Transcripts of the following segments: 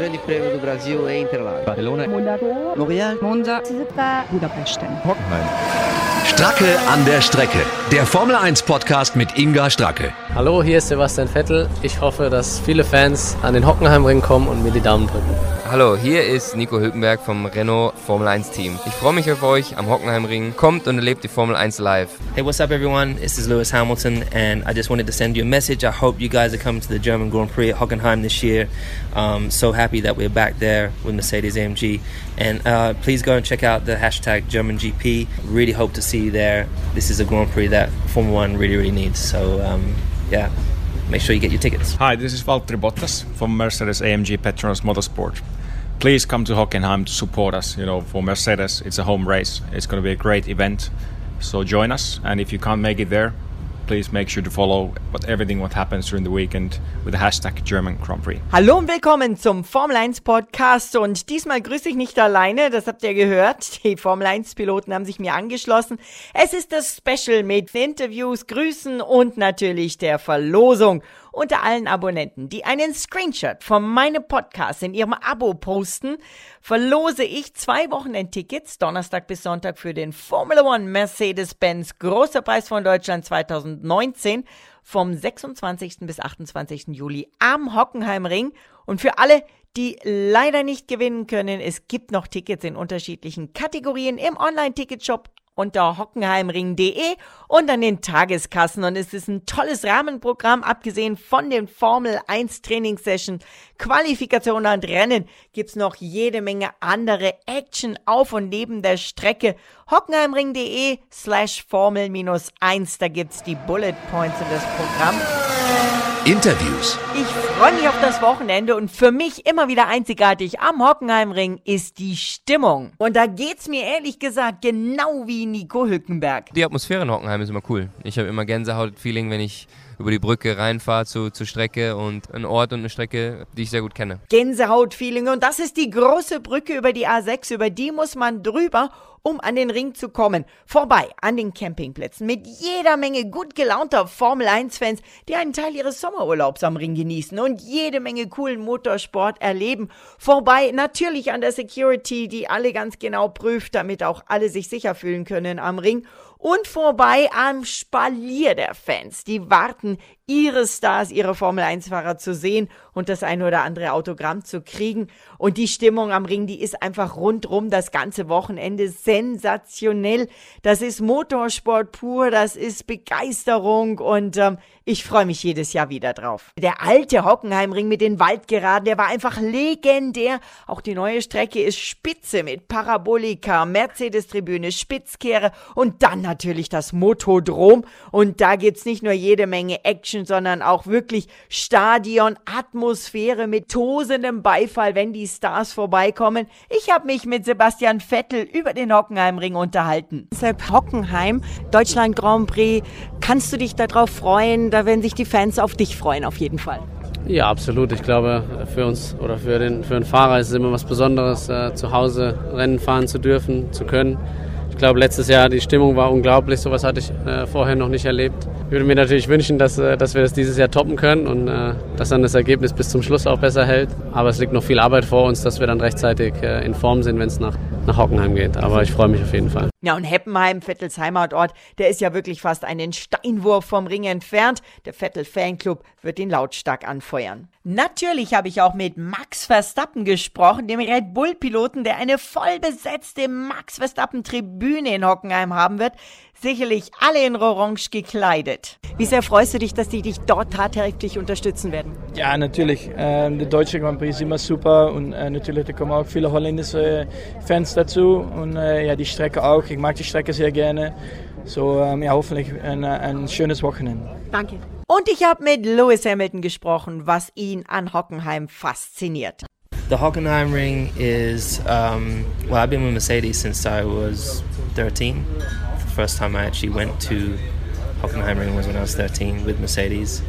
Grande Prêmio do Brasil em Interlagos. Barcelona, Monaco, L'Oréal, Monza, Budapest. Hockenheim. Stracke an der Strecke. Der Formel 1 Podcast mit Inga Stracke. Hallo, hier ist Sebastian Vettel. Ich hoffe, dass viele Fans an den Hockenheimring kommen und mir die Daumen drücken. Hallo, hier ist Nico Hülkenberg vom Renault Formel 1 Team. Ich freue mich auf euch am Hockenheimring. Kommt und erlebt die Formel 1 live. Hey, what's up, everyone? This is Lewis Hamilton, and I just wanted to send you a message. I hope you guys are coming to the German Grand Prix at Hockenheim this year. Um, so happy that we're back there with Mercedes AMG. And uh, please go and check out the hashtag GermanGP. Really hope to see you there. This is a Grand Prix that Formula One really, really needs. So, um, yeah, make sure you get your tickets. Hi, this is Valtteri Bottas from Mercedes AMG Petronas Motorsport. Please come to Hockenheim to support us. You know, for Mercedes, it's a home race. It's going to be a great event. So join us, and if you can't make it there, please make sure to follow what everything what happens during the weekend with the hashtag German Grand Prix. Hallo und willkommen zum Formel 1 Podcast und diesmal grüße ich nicht alleine, das habt ihr gehört. Die Formel 1 Piloten haben sich mir angeschlossen. Es ist das Special mit Interviews, Grüßen und natürlich der Verlosung. Unter allen Abonnenten, die einen Screenshot von meinem Podcast in ihrem Abo posten, verlose ich zwei Wochenendtickets, Donnerstag bis Sonntag für den Formula One Mercedes-Benz Großer Preis von Deutschland 2019 vom 26. bis 28. Juli am Hockenheimring. Und für alle, die leider nicht gewinnen können, es gibt noch Tickets in unterschiedlichen Kategorien im Online-Ticketshop unter hockenheimring.de und an den Tageskassen. Und es ist ein tolles Rahmenprogramm, abgesehen von den Formel 1 Trainingssession, Qualifikationen und Rennen gibt's noch jede Menge andere Action auf und neben der Strecke. hockenheimring.de slash Formel-1, da gibt's die Bullet Points in das Programm. Interviews. Ich freue mich auf das Wochenende und für mich immer wieder einzigartig am Hockenheimring ist die Stimmung. Und da geht's mir ehrlich gesagt genau wie Nico Hülkenberg. Die Atmosphäre in Hockenheim ist immer cool. Ich habe immer Gänsehaut-Feeling, wenn ich über die Brücke reinfahre zu, zur Strecke und ein Ort und eine Strecke, die ich sehr gut kenne. Gänsehaut-Feeling und das ist die große Brücke über die A6, über die muss man drüber um an den Ring zu kommen. Vorbei an den Campingplätzen mit jeder Menge gut gelaunter Formel 1-Fans, die einen Teil ihres Sommerurlaubs am Ring genießen und jede Menge coolen Motorsport erleben. Vorbei natürlich an der Security, die alle ganz genau prüft, damit auch alle sich sicher fühlen können am Ring. Und vorbei am Spalier der Fans. Die warten, ihre Stars, ihre Formel 1-Fahrer zu sehen und das ein oder andere Autogramm zu kriegen. Und die Stimmung am Ring, die ist einfach rundrum das ganze Wochenende sensationell. Das ist Motorsport pur, das ist Begeisterung und ähm, ich freue mich jedes Jahr wieder drauf. Der alte Hockenheimring mit den Waldgeraden, der war einfach legendär. Auch die neue Strecke ist spitze mit Parabolika, Mercedes-Tribüne, Spitzkehre und dann natürlich das Motodrom. Und da gibt's nicht nur jede Menge Action, sondern auch wirklich Stadion, Atmosphäre mit tosendem Beifall, wenn die Stars vorbeikommen. Ich habe mich mit Sebastian Vettel über den Hockenheimring unterhalten. Deshalb Hockenheim, Deutschland Grand Prix. Kannst du dich darauf freuen? Da werden sich die Fans auf dich freuen, auf jeden Fall. Ja, absolut. Ich glaube, für uns oder für den, für den Fahrer ist es immer was Besonderes, äh, zu Hause Rennen fahren zu dürfen, zu können. Ich glaube, letztes Jahr die Stimmung war unglaublich. Sowas hatte ich äh, vorher noch nicht erlebt. Ich würde mir natürlich wünschen, dass, äh, dass wir das dieses Jahr toppen können und äh, dass dann das Ergebnis bis zum Schluss auch besser hält. Aber es liegt noch viel Arbeit vor uns, dass wir dann rechtzeitig äh, in Form sind, wenn es nach, nach Hockenheim geht. Aber ich freue mich auf jeden Fall. Ja, und Heppenheim, Vettels Heimatort, der ist ja wirklich fast einen Steinwurf vom Ring entfernt. Der Vettel Fanclub wird ihn lautstark anfeuern. Natürlich habe ich auch mit Max Verstappen gesprochen, dem Red Bull-Piloten, der eine vollbesetzte Max Verstappen-Tribüne in Hockenheim haben wird. Sicherlich alle in Orange gekleidet. Wie sehr freust du dich, dass die dich dort tatkräftig unterstützen werden? Ja, natürlich. Ähm, der deutsche Grand Prix ist immer super und äh, natürlich da kommen auch viele holländische Fans dazu und äh, ja, die Strecke auch. Ich mag die Strecke sehr gerne. So, ähm, ja, hoffentlich ein, ein schönes Wochenende. Danke. Und ich habe mit Lewis Hamilton gesprochen, was ihn an Hockenheim fasziniert. The Hockenheim Ring is, um, well, I've been with Mercedes since I was 13. First time I actually went to Hockenheim Ring was when I was 13 with Mercedes.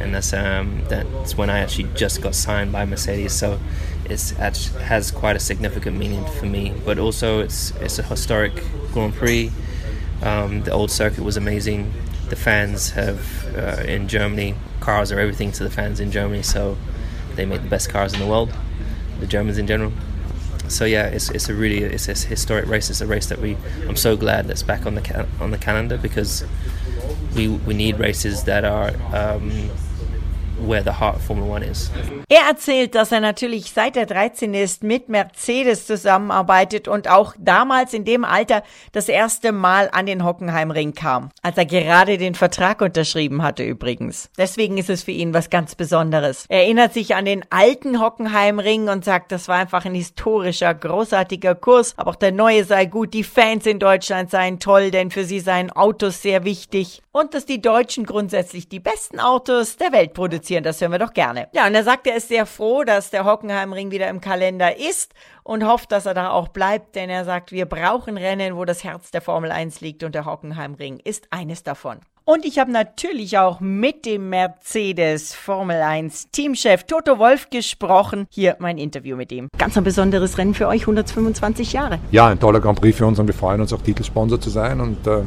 And that's, um, that's when I actually just got signed by Mercedes. So it's it has quite a significant meaning for me. But also, it's, it's a historic Grand Prix. Um, the old circuit was amazing. The fans have uh, in Germany, cars are everything to the fans in Germany, so they make the best cars in the world. the Germans in general. So yeah, it's, it's a really it's a historic race. It's a race that we I'm so glad that's back on the ca- on the calendar because we we need races that are um, where the heart of Formula One is. Er erzählt, dass er natürlich seit er 13 ist mit Mercedes zusammenarbeitet und auch damals in dem Alter das erste Mal an den Hockenheimring kam, als er gerade den Vertrag unterschrieben hatte übrigens. Deswegen ist es für ihn was ganz Besonderes. Er erinnert sich an den alten Hockenheimring und sagt, das war einfach ein historischer, großartiger Kurs, aber auch der neue sei gut, die Fans in Deutschland seien toll, denn für sie seien Autos sehr wichtig und dass die Deutschen grundsätzlich die besten Autos der Welt produzieren, das hören wir doch gerne. Ja, und er sagt, er ist sehr froh, dass der Hockenheimring wieder im Kalender ist und hofft, dass er da auch bleibt, denn er sagt, wir brauchen Rennen, wo das Herz der Formel 1 liegt und der Hockenheimring ist eines davon. Und ich habe natürlich auch mit dem Mercedes Formel 1 Teamchef Toto Wolf gesprochen. Hier mein Interview mit ihm. Ganz ein besonderes Rennen für euch, 125 Jahre. Ja, ein toller Grand Prix für uns und wir freuen uns auch Titelsponsor zu sein und äh,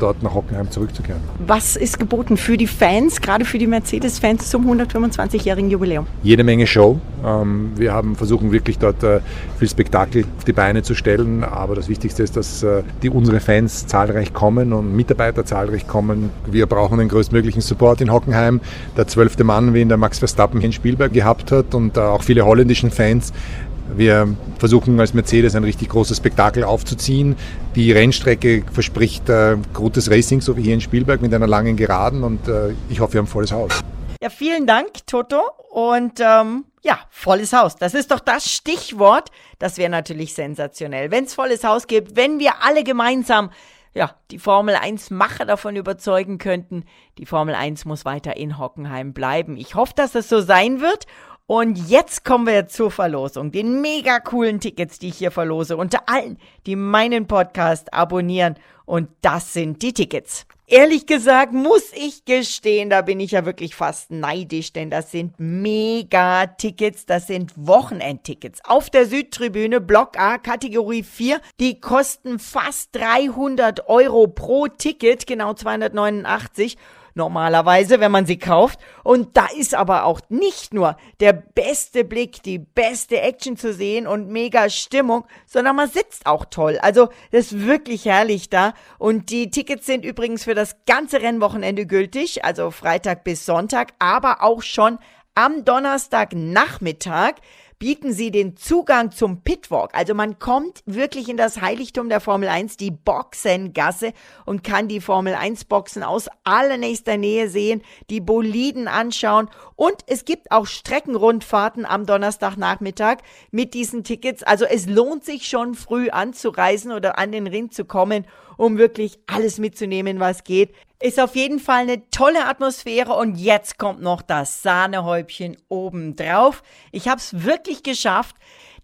dort nach Hockenheim zurückzukehren. Was ist geboten für die Fans, gerade für die Mercedes-Fans zum 125-jährigen Jubiläum? Jede Menge Show. Ähm, wir haben versuchen wirklich dort äh, viel Spektakel auf die Beine zu stellen, aber das Wichtigste ist, dass äh, die unsere Fans zahlreich kommen und Mitarbeiter zahlreich kommen wir brauchen den größtmöglichen Support in Hockenheim. Der zwölfte Mann, wie ihn der Max Verstappen in Spielberg gehabt hat und auch viele holländischen Fans. Wir versuchen als Mercedes ein richtig großes Spektakel aufzuziehen. Die Rennstrecke verspricht äh, gutes Racing, so wie hier in Spielberg mit einer langen Geraden und äh, ich hoffe, wir haben volles Haus. Ja, vielen Dank, Toto. Und ähm, ja, volles Haus. Das ist doch das Stichwort. Das wäre natürlich sensationell. Wenn es volles Haus gibt, wenn wir alle gemeinsam ja, die Formel 1 Macher davon überzeugen könnten, die Formel 1 muss weiter in Hockenheim bleiben. Ich hoffe, dass es so sein wird. Und jetzt kommen wir zur Verlosung. Den mega coolen Tickets, die ich hier verlose, unter allen, die meinen Podcast abonnieren. Und das sind die Tickets. Ehrlich gesagt muss ich gestehen, da bin ich ja wirklich fast neidisch, denn das sind Mega-Tickets, das sind Wochenendtickets. Auf der Südtribüne, Block A, Kategorie 4, die kosten fast 300 Euro pro Ticket, genau 289 normalerweise, wenn man sie kauft. Und da ist aber auch nicht nur der beste Blick, die beste Action zu sehen und mega Stimmung, sondern man sitzt auch toll. Also das ist wirklich herrlich da. Und die Tickets sind übrigens für das ganze Rennwochenende gültig, also Freitag bis Sonntag, aber auch schon am Donnerstagnachmittag bieten sie den Zugang zum Pitwalk. Also man kommt wirklich in das Heiligtum der Formel 1, die Boxengasse und kann die Formel 1 Boxen aus allernächster Nähe sehen, die Boliden anschauen und es gibt auch Streckenrundfahrten am Donnerstagnachmittag mit diesen Tickets. Also es lohnt sich schon früh anzureisen oder an den Ring zu kommen, um wirklich alles mitzunehmen, was geht. Ist auf jeden Fall eine tolle Atmosphäre und jetzt kommt noch das Sahnehäubchen obendrauf. Ich habe es wirklich geschafft,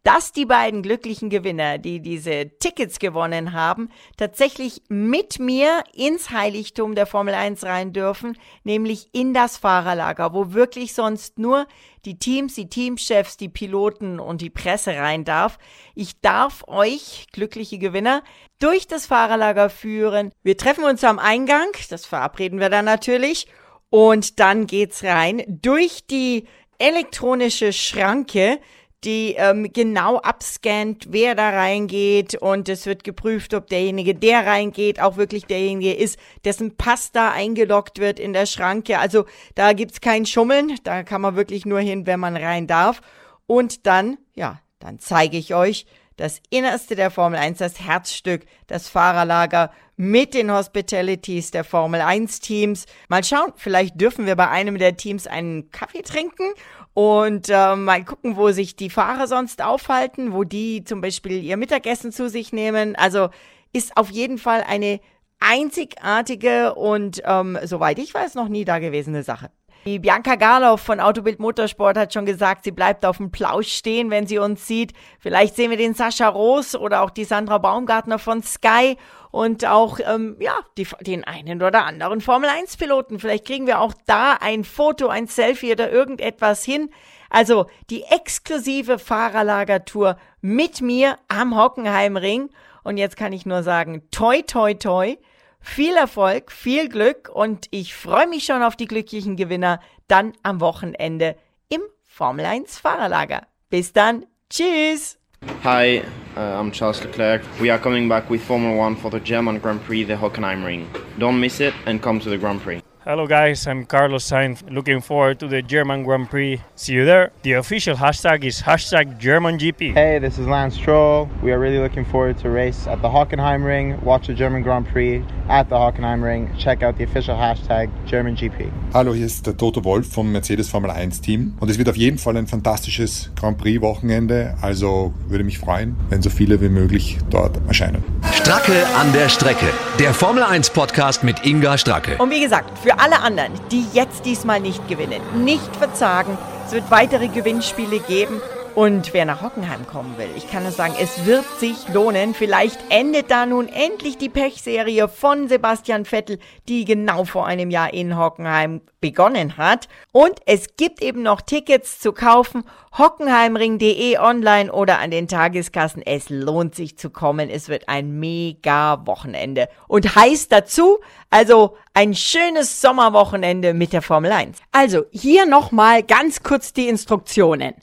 dass die beiden glücklichen Gewinner, die diese Tickets gewonnen haben, tatsächlich mit mir ins Heiligtum der Formel 1 rein dürfen, nämlich in das Fahrerlager, wo wirklich sonst nur die Teams, die Teamchefs, die Piloten und die Presse rein darf. Ich darf euch, glückliche Gewinner, durch das Fahrerlager führen. Wir treffen uns am Eingang, das verabreden wir dann natürlich, und dann geht's rein durch die elektronische Schranke, die ähm, genau abscannt, wer da reingeht und es wird geprüft, ob derjenige, der reingeht, auch wirklich derjenige ist, dessen Pass da eingeloggt wird in der Schranke. Also da gibt's kein Schummeln, da kann man wirklich nur hin, wenn man rein darf. Und dann, ja, dann zeige ich euch das Innerste der Formel 1, das Herzstück, das Fahrerlager mit den Hospitalities der Formel 1 Teams. Mal schauen, vielleicht dürfen wir bei einem der Teams einen Kaffee trinken und äh, mal gucken, wo sich die Fahrer sonst aufhalten, wo die zum Beispiel ihr Mittagessen zu sich nehmen. Also ist auf jeden Fall eine einzigartige und, ähm, soweit ich weiß, noch nie dagewesene Sache. Die Bianca Garloff von Autobild Motorsport hat schon gesagt, sie bleibt auf dem Plausch stehen, wenn sie uns sieht. Vielleicht sehen wir den Sascha Roos oder auch die Sandra Baumgartner von Sky und auch ähm, ja die, den einen oder anderen Formel 1 Piloten. Vielleicht kriegen wir auch da ein Foto, ein Selfie oder irgendetwas hin. Also die exklusive Fahrerlagertour mit mir am Hockenheimring. Und jetzt kann ich nur sagen, toi, toi, toi. Viel Erfolg, viel Glück und ich freue mich schon auf die glücklichen Gewinner dann am Wochenende im Formel 1 Fahrerlager. Bis dann, Tschüss! Hi, uh, I'm Charles Leclerc. We are coming back with Formula One for the German Grand Prix, the Hockenheimring. Don't miss it and come to the Grand Prix. Hello guys, I'm Carlos Sainz. Looking forward to the German Grand Prix. See you there. The official hashtag is hashtag GermanGP. Hey, this is Lance Stroll. We are really looking forward to race at the Hockenheimring. Watch the German Grand Prix at the Hockenheimring. Check out the official hashtag GermanGP. Hallo, hier ist der Toto Wolf vom Mercedes Formel 1 Team und es wird auf jeden Fall ein fantastisches Grand Prix Wochenende. Also würde mich freuen, wenn so viele wie möglich dort erscheinen. Stracke an der Strecke. Der Formel 1 Podcast mit Inga Stracke. Und wie gesagt, für alle anderen, die jetzt diesmal nicht gewinnen, nicht verzagen. Es wird weitere Gewinnspiele geben. Und wer nach Hockenheim kommen will, ich kann nur sagen, es wird sich lohnen. Vielleicht endet da nun endlich die Pechserie von Sebastian Vettel, die genau vor einem Jahr in Hockenheim begonnen hat. Und es gibt eben noch Tickets zu kaufen. Hockenheimring.de online oder an den Tageskassen. Es lohnt sich zu kommen. Es wird ein mega Wochenende. Und heißt dazu, also ein schönes Sommerwochenende mit der Formel 1. Also hier nochmal ganz kurz die Instruktionen.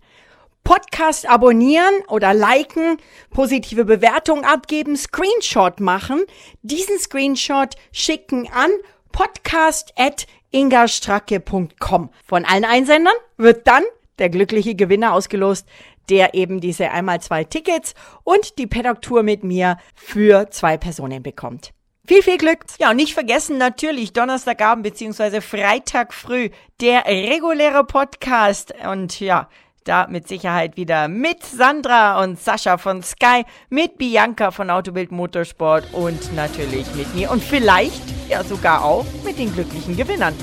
Podcast abonnieren oder liken, positive Bewertung abgeben, Screenshot machen, diesen Screenshot schicken an podcast.ingastracke.com. Von allen Einsendern wird dann der glückliche Gewinner ausgelost, der eben diese einmal zwei Tickets und die Paddock-Tour mit mir für zwei Personen bekommt. Viel, viel Glück. Ja, und nicht vergessen natürlich Donnerstagabend beziehungsweise Freitag früh der reguläre Podcast und ja, da mit Sicherheit wieder mit Sandra und Sascha von Sky, mit Bianca von Autobild Motorsport und natürlich mit mir und vielleicht ja sogar auch mit den glücklichen Gewinnern.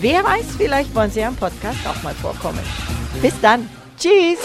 Wer weiß, vielleicht wollen sie ja im Podcast auch mal vorkommen. Bis dann. Tschüss.